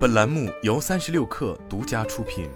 本栏目由三十六氪独家出品。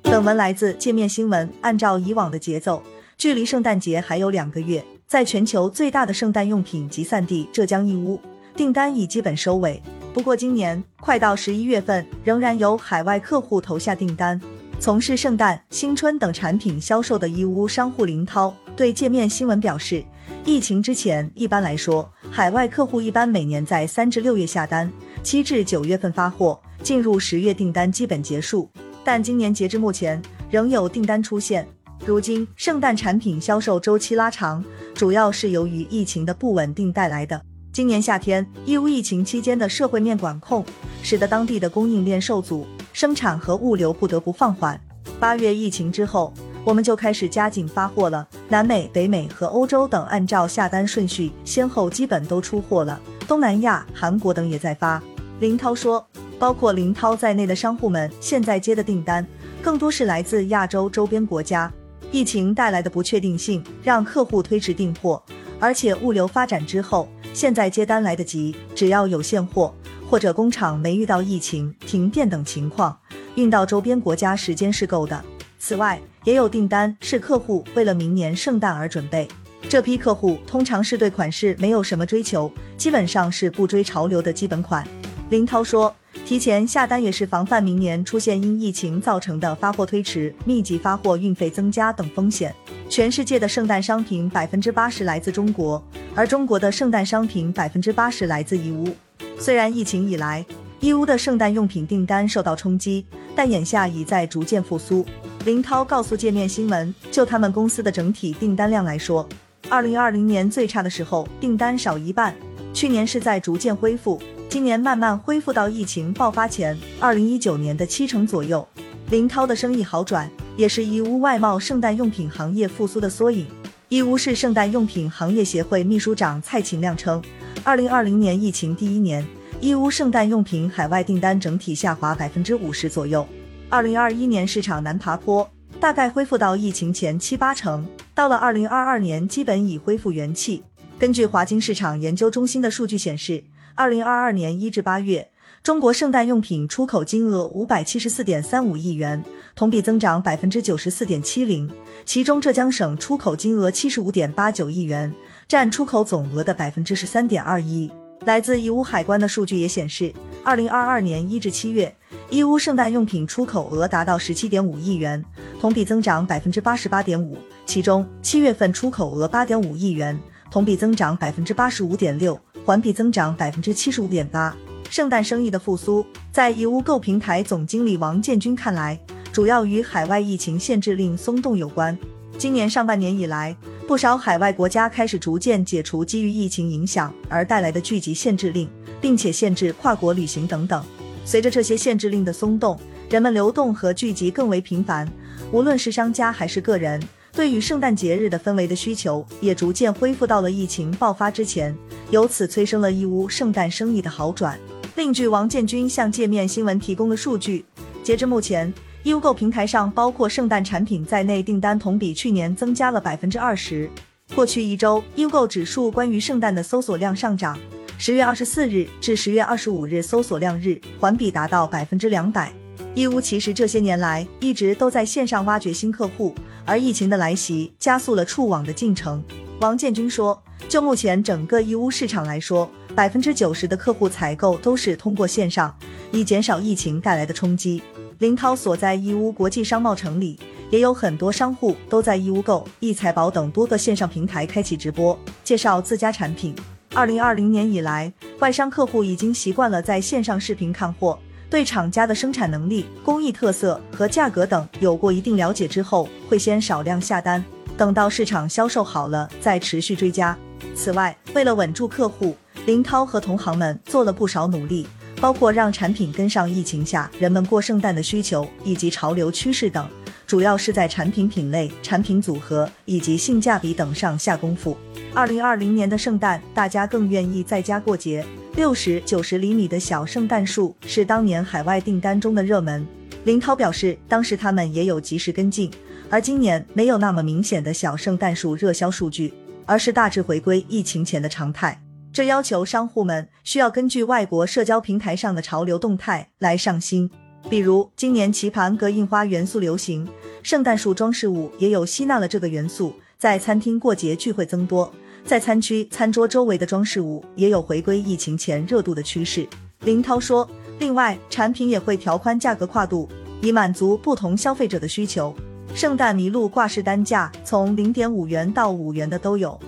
本文来自界面新闻。按照以往的节奏，距离圣诞节还有两个月，在全球最大的圣诞用品集散地浙江义乌，订单已基本收尾。不过，今年快到十一月份，仍然有海外客户投下订单。从事圣诞、新春等产品销售的义乌商户林涛对界面新闻表示，疫情之前，一般来说，海外客户一般每年在三至六月下单，七至九月份发货，进入十月订单基本结束。但今年截至目前，仍有订单出现。如今，圣诞产品销售周期拉长，主要是由于疫情的不稳定带来的。今年夏天，义乌疫情期间的社会面管控，使得当地的供应链受阻。生产和物流不得不放缓。八月疫情之后，我们就开始加紧发货了。南美、北美和欧洲等按照下单顺序先后基本都出货了。东南亚、韩国等也在发。林涛说，包括林涛在内的商户们现在接的订单，更多是来自亚洲周边国家。疫情带来的不确定性让客户推迟订货，而且物流发展之后，现在接单来得及，只要有现货。或者工厂没遇到疫情、停电等情况，运到周边国家时间是够的。此外，也有订单是客户为了明年圣诞而准备。这批客户通常是对款式没有什么追求，基本上是不追潮流的基本款。林涛说，提前下单也是防范明年出现因疫情造成的发货推迟、密集发货、运费增加等风险。全世界的圣诞商品百分之八十来自中国，而中国的圣诞商品百分之八十来自义乌。虽然疫情以来，义乌的圣诞用品订单受到冲击，但眼下已在逐渐复苏。林涛告诉界面新闻，就他们公司的整体订单量来说，二零二零年最差的时候订单少一半，去年是在逐渐恢复，今年慢慢恢复到疫情爆发前二零一九年的七成左右。林涛的生意好转，也是义乌外贸圣诞用品行业复苏的缩影。义乌市圣诞用品行业协会秘书长蔡勤亮称。二零二零年疫情第一年，义乌圣诞用品海外订单整体下滑百分之五十左右。二零二一年市场难爬坡，大概恢复到疫情前七八成。到了二零二二年，基本已恢复元气。根据华金市场研究中心的数据显示，二零二二年一至八月，中国圣诞用品出口金额五百七十四点三五亿元，同比增长百分之九十四点七零。其中，浙江省出口金额七十五点八九亿元。占出口总额的百分之十三点二一。来自义乌海关的数据也显示，二零二二年一至七月，义乌圣诞用品出口额达到十七点五亿元，同比增长百分之八十八点五。其中，七月份出口额八点五亿元，同比增长百分之八十五点六，环比增长百分之七十五点八。圣诞生意的复苏，在义乌购平台总经理王建军看来，主要与海外疫情限制令松动有关。今年上半年以来，不少海外国家开始逐渐解除基于疫情影响而带来的聚集限制令，并且限制跨国旅行等等。随着这些限制令的松动，人们流动和聚集更为频繁，无论是商家还是个人，对于圣诞节日的氛围的需求也逐渐恢复到了疫情爆发之前，由此催生了义乌圣诞生意的好转。另据王建军向界面新闻提供的数据，截至目前。优购平台上包括圣诞产品在内订单同比去年增加了百分之二十。过去一周，优购指数关于圣诞的搜索量上涨，十月二十四日至十月二十五日搜索量日环比达到百分之两百。义乌其实这些年来一直都在线上挖掘新客户，而疫情的来袭加速了触网的进程。王建军说，就目前整个义乌市场来说，百分之九十的客户采购都是通过线上，以减少疫情带来的冲击。林涛所在义乌国际商贸城里，也有很多商户都在义乌购、易财宝等多个线上平台开启直播，介绍自家产品。二零二零年以来，外商客户已经习惯了在线上视频看货，对厂家的生产能力、工艺特色和价格等有过一定了解之后，会先少量下单，等到市场销售好了再持续追加。此外，为了稳住客户，林涛和同行们做了不少努力。包括让产品跟上疫情下人们过圣诞的需求以及潮流趋势等，主要是在产品品类、产品组合以及性价比等上下功夫。二零二零年的圣诞，大家更愿意在家过节，六十九十厘米的小圣诞树是当年海外订单中的热门。林涛表示，当时他们也有及时跟进，而今年没有那么明显的小圣诞树热销数据，而是大致回归疫情前的常态。这要求商户们需要根据外国社交平台上的潮流动态来上新。比如，今年棋盘格印花元素流行，圣诞树装饰物也有吸纳了这个元素，在餐厅过节聚会增多，在餐区餐桌周围的装饰物也有回归疫情前热度的趋势。林涛说，另外产品也会调宽价格跨度，以满足不同消费者的需求。圣诞麋鹿挂饰单价从零点五元到五元的都有。